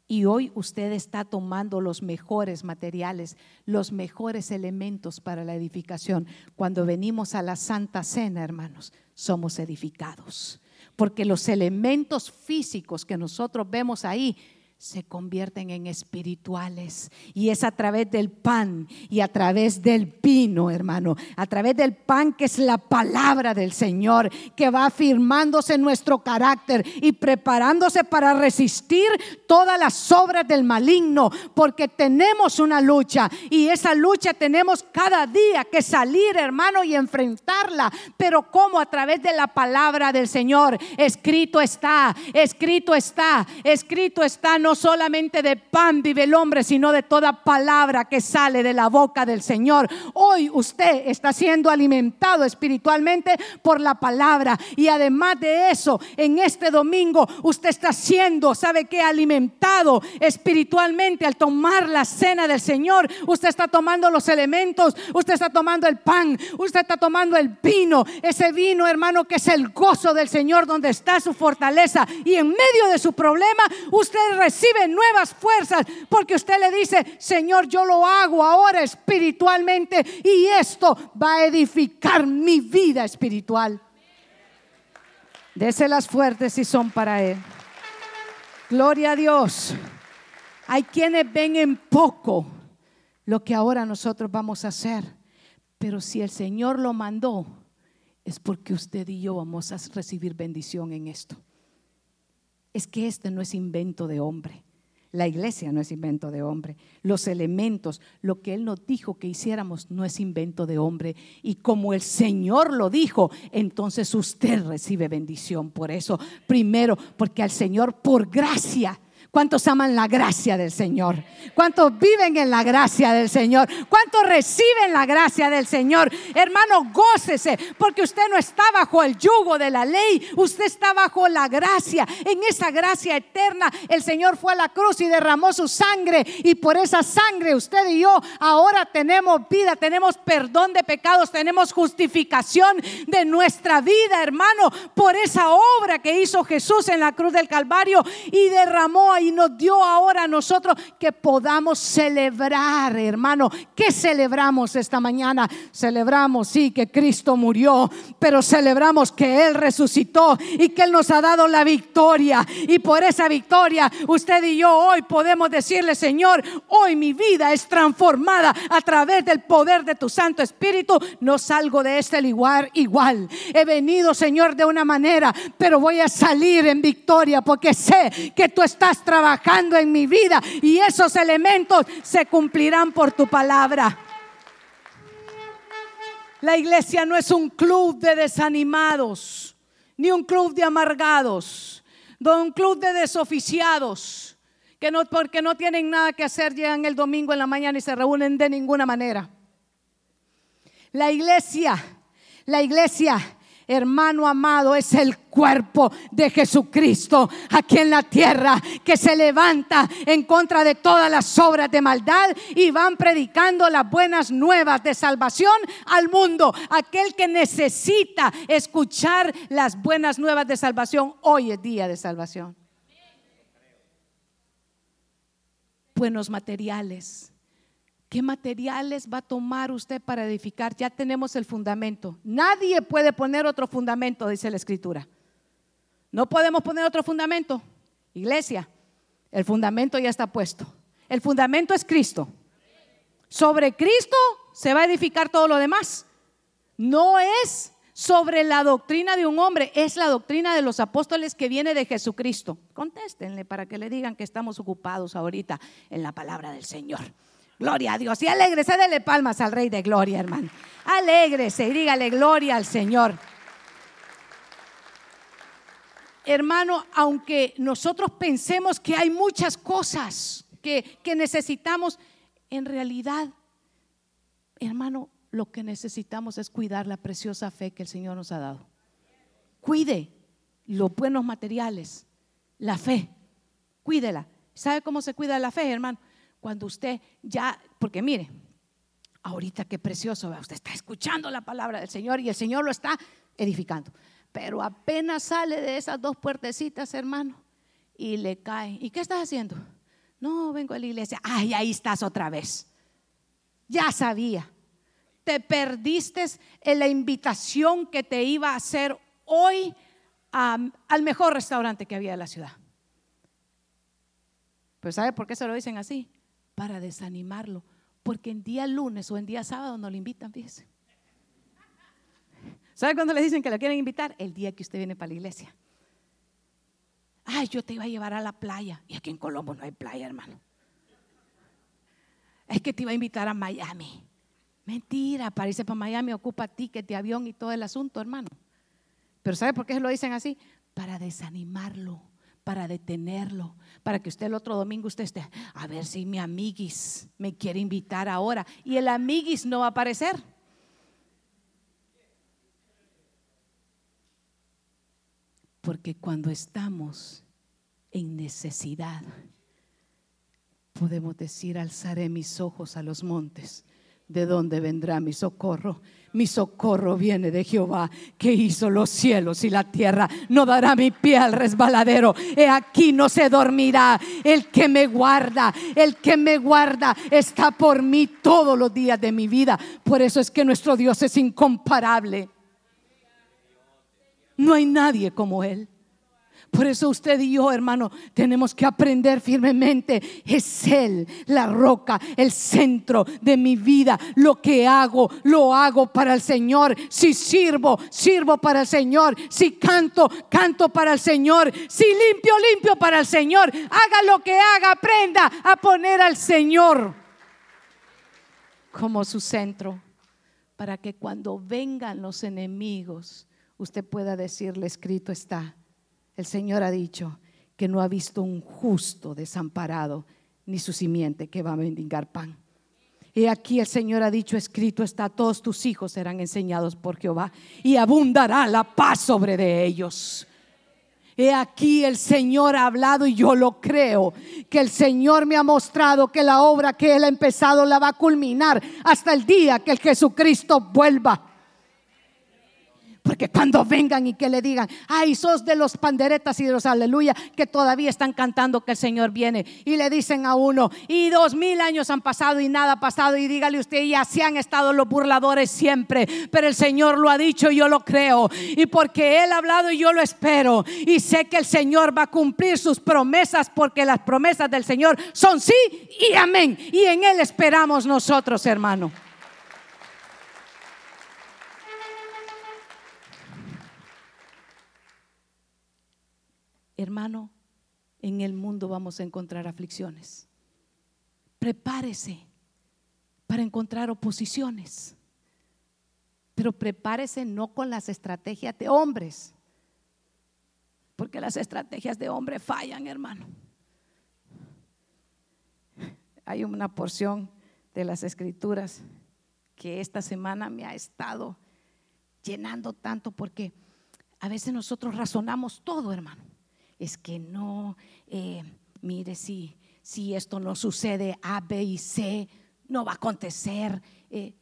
Y hoy usted está tomando los mejores materiales, los mejores elementos para la edificación. Cuando venimos a la Santa Cena, hermanos, somos edificados porque los elementos físicos que nosotros vemos ahí se convierten en espirituales. Y es a través del pan y a través del vino, hermano. A través del pan que es la palabra del Señor, que va afirmándose nuestro carácter y preparándose para resistir todas las obras del maligno. Porque tenemos una lucha y esa lucha tenemos cada día que salir, hermano, y enfrentarla. Pero como a través de la palabra del Señor. Escrito está, escrito está, escrito está solamente de pan vive el hombre, sino de toda palabra que sale de la boca del Señor. Hoy usted está siendo alimentado espiritualmente por la palabra. Y además de eso, en este domingo usted está siendo, ¿sabe qué? Alimentado espiritualmente al tomar la cena del Señor. Usted está tomando los elementos, usted está tomando el pan, usted está tomando el vino. Ese vino, hermano, que es el gozo del Señor, donde está su fortaleza. Y en medio de su problema, usted recibe recibe nuevas fuerzas porque usted le dice, Señor, yo lo hago ahora espiritualmente y esto va a edificar mi vida espiritual. Déselas fuertes si son para Él. Gloria a Dios. Hay quienes ven en poco lo que ahora nosotros vamos a hacer. Pero si el Señor lo mandó, es porque usted y yo vamos a recibir bendición en esto es que este no es invento de hombre. La iglesia no es invento de hombre. Los elementos, lo que Él nos dijo que hiciéramos, no es invento de hombre. Y como el Señor lo dijo, entonces usted recibe bendición por eso. Primero, porque al Señor por gracia ¿Cuántos aman la gracia del Señor? ¿Cuántos viven en la gracia del Señor? ¿Cuántos reciben la gracia del Señor? Hermano, gócese, porque usted no está bajo el yugo de la ley, usted está bajo la gracia. En esa gracia eterna, el Señor fue a la cruz y derramó su sangre, y por esa sangre usted y yo ahora tenemos vida, tenemos perdón de pecados, tenemos justificación de nuestra vida, hermano, por esa obra que hizo Jesús en la cruz del Calvario y derramó y nos dio ahora a nosotros que podamos celebrar, hermano. ¿Qué celebramos esta mañana? Celebramos, sí, que Cristo murió, pero celebramos que Él resucitó y que Él nos ha dado la victoria. Y por esa victoria, usted y yo hoy podemos decirle, Señor, hoy mi vida es transformada a través del poder de tu Santo Espíritu. No salgo de este lugar igual. He venido, Señor, de una manera, pero voy a salir en victoria porque sé que tú estás trabajando en mi vida y esos elementos se cumplirán por tu palabra. La iglesia no es un club de desanimados, ni un club de amargados, no un club de desoficiados, que no, porque no tienen nada que hacer, llegan el domingo en la mañana y se reúnen de ninguna manera. La iglesia, la iglesia hermano amado, es el cuerpo de Jesucristo aquí en la tierra que se levanta en contra de todas las obras de maldad y van predicando las buenas nuevas de salvación al mundo. Aquel que necesita escuchar las buenas nuevas de salvación, hoy es día de salvación. Buenos materiales ¿Qué materiales va a tomar usted para edificar? Ya tenemos el fundamento. Nadie puede poner otro fundamento, dice la escritura. No podemos poner otro fundamento. Iglesia, el fundamento ya está puesto. El fundamento es Cristo. Sobre Cristo se va a edificar todo lo demás. No es sobre la doctrina de un hombre, es la doctrina de los apóstoles que viene de Jesucristo. Contéstenle para que le digan que estamos ocupados ahorita en la palabra del Señor. Gloria a Dios. Y alégrese, dele palmas al Rey de Gloria, hermano. Alégrese y dígale gloria al Señor. Hermano, aunque nosotros pensemos que hay muchas cosas que, que necesitamos, en realidad, hermano, lo que necesitamos es cuidar la preciosa fe que el Señor nos ha dado. Cuide los buenos materiales, la fe, cuídela. ¿Sabe cómo se cuida la fe, hermano? Cuando usted ya, porque mire, ahorita qué precioso, usted está escuchando la palabra del Señor y el Señor lo está edificando. Pero apenas sale de esas dos puertecitas, hermano, y le cae. ¿Y qué estás haciendo? No, vengo a la iglesia. Ay, ahí estás otra vez. Ya sabía. Te perdiste en la invitación que te iba a hacer hoy al mejor restaurante que había en la ciudad. Pues ¿sabe por qué se lo dicen así? Para desanimarlo, porque en día lunes o en día sábado no lo invitan, fíjese. ¿Sabe cuándo le dicen que lo quieren invitar? El día que usted viene para la iglesia. Ay, yo te iba a llevar a la playa. Y aquí en Colombo no hay playa, hermano. Es que te iba a invitar a Miami. Mentira, para irse para Miami ocupa ticket de avión y todo el asunto, hermano. Pero ¿sabe por qué se lo dicen así? Para desanimarlo para detenerlo, para que usted el otro domingo usted esté, a ver si mi amiguis me quiere invitar ahora. Y el amiguis no va a aparecer. Porque cuando estamos en necesidad, podemos decir, alzaré mis ojos a los montes ¿De dónde vendrá mi socorro? Mi socorro viene de Jehová, que hizo los cielos y la tierra. No dará mi pie al resbaladero. He aquí no se dormirá. El que me guarda, el que me guarda está por mí todos los días de mi vida. Por eso es que nuestro Dios es incomparable. No hay nadie como Él. Por eso usted y yo, hermano, tenemos que aprender firmemente. Es Él la roca, el centro de mi vida. Lo que hago, lo hago para el Señor. Si sirvo, sirvo para el Señor. Si canto, canto para el Señor. Si limpio, limpio para el Señor. Haga lo que haga, aprenda a poner al Señor como su centro. Para que cuando vengan los enemigos, usted pueda decirle, escrito está el Señor ha dicho que no ha visto un justo desamparado, ni su simiente que va a mendigar pan. Y aquí el Señor ha dicho, escrito está, todos tus hijos serán enseñados por Jehová y abundará la paz sobre de ellos. He aquí el Señor ha hablado y yo lo creo, que el Señor me ha mostrado que la obra que Él ha empezado la va a culminar hasta el día que el Jesucristo vuelva. Porque cuando vengan y que le digan, ay, sos de los panderetas y de los aleluya, que todavía están cantando que el Señor viene. Y le dicen a uno, y dos mil años han pasado y nada ha pasado. Y dígale usted, ya se han estado los burladores siempre. Pero el Señor lo ha dicho y yo lo creo. Y porque Él ha hablado y yo lo espero. Y sé que el Señor va a cumplir sus promesas porque las promesas del Señor son sí y amén. Y en Él esperamos nosotros, hermano. Hermano, en el mundo vamos a encontrar aflicciones. Prepárese para encontrar oposiciones. Pero prepárese no con las estrategias de hombres, porque las estrategias de hombre fallan, hermano. Hay una porción de las escrituras que esta semana me ha estado llenando tanto porque a veces nosotros razonamos todo, hermano es que no, eh, mire, si, si esto no sucede A, B y C, no va a acontecer. Eh,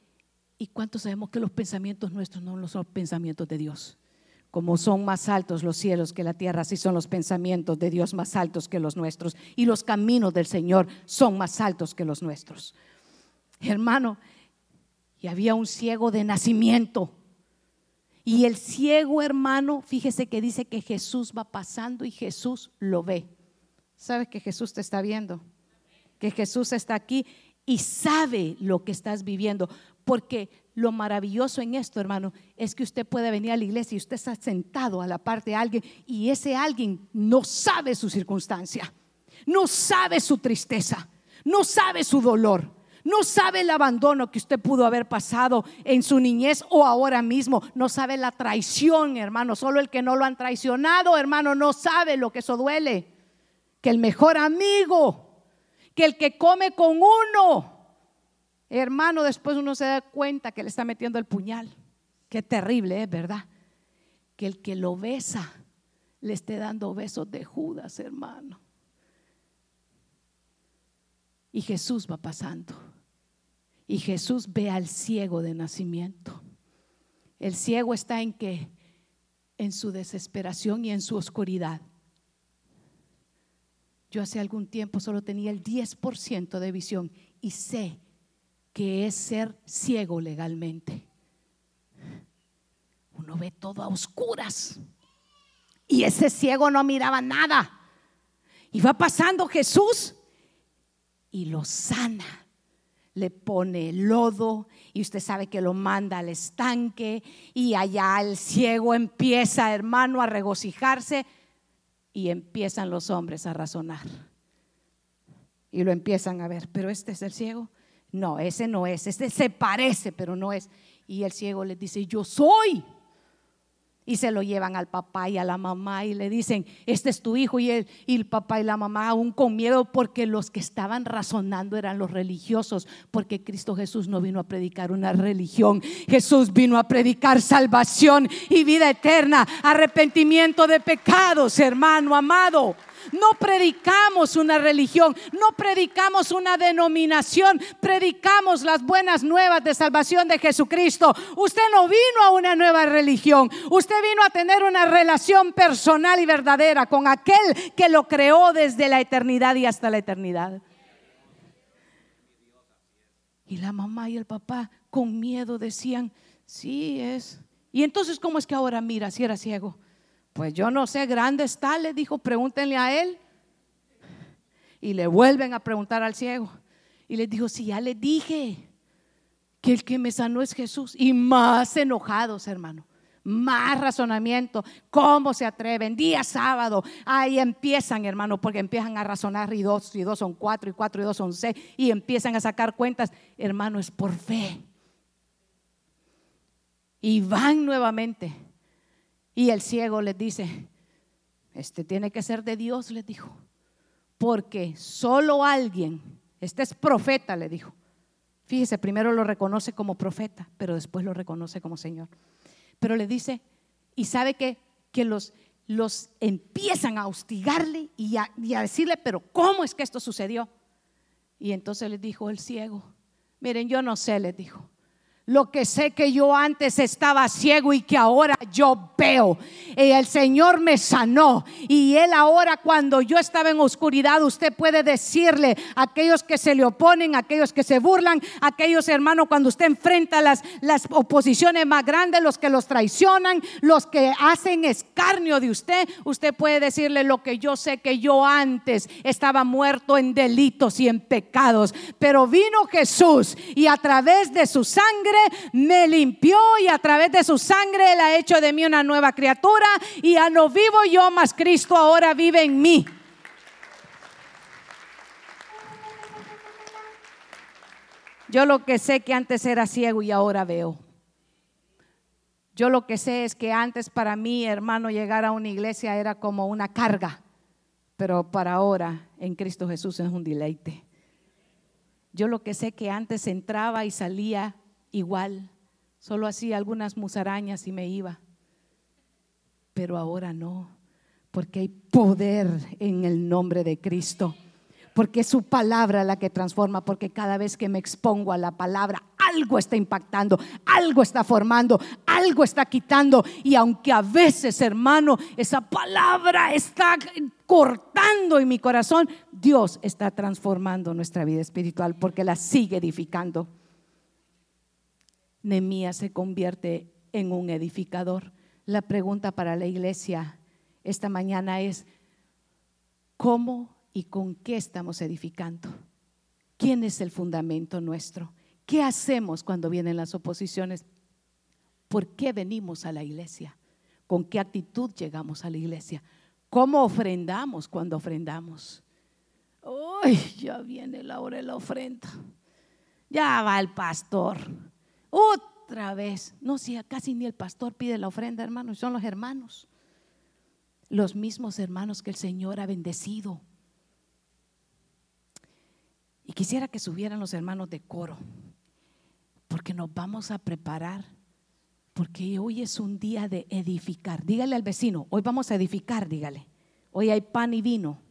¿Y cuántos sabemos que los pensamientos nuestros no son los pensamientos de Dios? Como son más altos los cielos que la tierra, así son los pensamientos de Dios más altos que los nuestros. Y los caminos del Señor son más altos que los nuestros. Hermano, y había un ciego de nacimiento y el ciego hermano, fíjese que dice que Jesús va pasando y Jesús lo ve. ¿Sabes que Jesús te está viendo? Que Jesús está aquí y sabe lo que estás viviendo. Porque lo maravilloso en esto, hermano, es que usted puede venir a la iglesia y usted está sentado a la parte de alguien y ese alguien no sabe su circunstancia, no sabe su tristeza, no sabe su dolor. No sabe el abandono que usted pudo haber pasado en su niñez o ahora mismo. No sabe la traición, hermano. Solo el que no lo han traicionado, hermano, no sabe lo que eso duele. Que el mejor amigo, que el que come con uno, hermano, después uno se da cuenta que le está metiendo el puñal. Qué terrible, es verdad. Que el que lo besa le esté dando besos de Judas, hermano. Y Jesús va pasando. Y Jesús ve al ciego de nacimiento. El ciego está en que en su desesperación y en su oscuridad. Yo hace algún tiempo solo tenía el 10% de visión y sé que es ser ciego legalmente. Uno ve todo a oscuras. Y ese ciego no miraba nada. Y va pasando Jesús y lo sana le pone lodo y usted sabe que lo manda al estanque y allá el ciego empieza, hermano, a regocijarse y empiezan los hombres a razonar. Y lo empiezan a ver, pero este es el ciego. No, ese no es, este se parece, pero no es. Y el ciego le dice, yo soy. Y se lo llevan al papá y a la mamá y le dicen, este es tu hijo. Y el, y el papá y la mamá aún con miedo porque los que estaban razonando eran los religiosos, porque Cristo Jesús no vino a predicar una religión, Jesús vino a predicar salvación y vida eterna, arrepentimiento de pecados, hermano amado. No predicamos una religión, no predicamos una denominación, predicamos las buenas nuevas de salvación de Jesucristo. Usted no vino a una nueva religión, usted vino a tener una relación personal y verdadera con aquel que lo creó desde la eternidad y hasta la eternidad. Y la mamá y el papá con miedo decían, sí es. Y entonces, ¿cómo es que ahora mira si era ciego? Pues yo no sé, grande está, le dijo, pregúntenle a él. Y le vuelven a preguntar al ciego. Y le dijo, si ya le dije que el que me sanó es Jesús. Y más enojados, hermano más razonamiento. ¿Cómo se atreven? Día sábado, ahí empiezan, hermano, porque empiezan a razonar y dos y dos son cuatro y cuatro y dos son seis y empiezan a sacar cuentas. Hermano, es por fe. Y van nuevamente. Y el ciego les dice, este tiene que ser de Dios, les dijo. Porque solo alguien, este es profeta, le dijo. Fíjese, primero lo reconoce como profeta, pero después lo reconoce como Señor pero le dice, y sabe que, que los, los empiezan a hostigarle y a, decirle, pero ¿cómo es que esto sucedió? Y entonces le dijo el ciego, miren, yo no sé, le dijo, lo que sé que yo antes estaba ciego y que ahora yo veo. Y el Señor me sanó. Y Él ahora cuando yo estaba en oscuridad, usted puede decirle a aquellos que se le oponen, a aquellos que se burlan, a aquellos hermanos cuando usted enfrenta las, las oposiciones más grandes, los que los traicionan, los que hacen escarnio de usted, usted puede decirle lo que yo sé que yo antes estaba muerto en delitos y en pecados. Pero vino Jesús y a través de su sangre me limpió y a través de su sangre Él ha hecho de mí una nueva criatura y ya no vivo yo, más Cristo ahora vive en mí. Yo lo que sé que antes era ciego y ahora veo. Yo lo que sé es que antes para mí, hermano, llegar a una iglesia era como una carga, pero para ahora en Cristo Jesús es un deleite. Yo lo que sé que antes entraba y salía igual, solo hacía algunas musarañas y me iba. Pero ahora no, porque hay poder en el nombre de Cristo. Porque es su palabra la que transforma, porque cada vez que me expongo a la palabra, algo está impactando, algo está formando, algo está quitando. Y aunque a veces, hermano, esa palabra está cortando en mi corazón, Dios está transformando nuestra vida espiritual porque la sigue edificando. Nemías se convierte en un edificador. La pregunta para la iglesia esta mañana es, ¿cómo y con qué estamos edificando? ¿Quién es el fundamento nuestro? ¿Qué hacemos cuando vienen las oposiciones? ¿Por qué venimos a la iglesia? ¿Con qué actitud llegamos a la iglesia? ¿Cómo ofrendamos cuando ofrendamos? Uy, ya viene la hora de la ofrenda. Ya va el pastor otra vez. No, si casi ni el pastor pide la ofrenda, hermanos, son los hermanos. Los mismos hermanos que el Señor ha bendecido. Y quisiera que subieran los hermanos de coro, porque nos vamos a preparar, porque hoy es un día de edificar. Dígale al vecino, hoy vamos a edificar, dígale. Hoy hay pan y vino.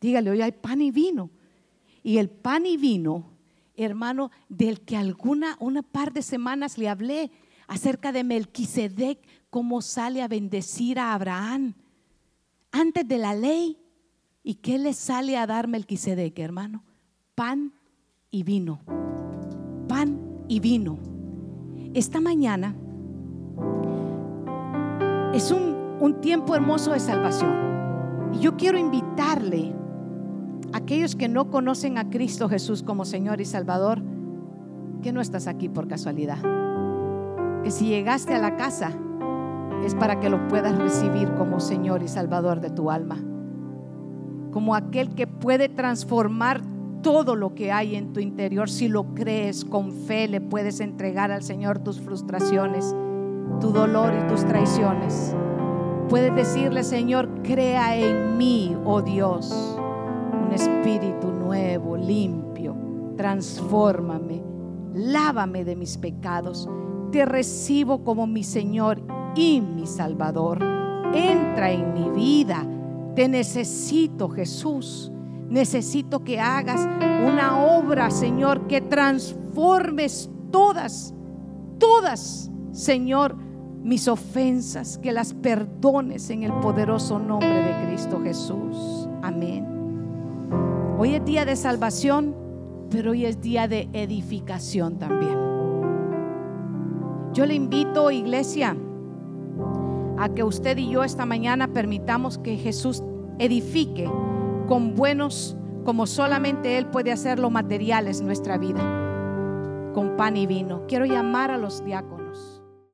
Dígale, hoy hay pan y vino. Y el pan y vino hermano, del que alguna, una par de semanas le hablé acerca de Melquisedec, cómo sale a bendecir a Abraham antes de la ley. ¿Y qué le sale a dar Melquisedec, hermano? Pan y vino. Pan y vino. Esta mañana es un, un tiempo hermoso de salvación. Y yo quiero invitarle aquellos que no conocen a Cristo Jesús como Señor y Salvador, que no estás aquí por casualidad. Que si llegaste a la casa es para que lo puedas recibir como Señor y Salvador de tu alma. Como aquel que puede transformar todo lo que hay en tu interior. Si lo crees con fe, le puedes entregar al Señor tus frustraciones, tu dolor y tus traiciones. Puedes decirle, Señor, crea en mí, oh Dios un espíritu nuevo, limpio. Transfórmame, lávame de mis pecados. Te recibo como mi Señor y mi Salvador. Entra en mi vida. Te necesito, Jesús. Necesito que hagas una obra, Señor, que transformes todas, todas, Señor, mis ofensas, que las perdones en el poderoso nombre de Cristo Jesús. Amén. Hoy es día de salvación, pero hoy es día de edificación también. Yo le invito, iglesia, a que usted y yo esta mañana permitamos que Jesús edifique con buenos, como solamente Él puede hacerlo, materiales nuestra vida, con pan y vino. Quiero llamar a los diáconos.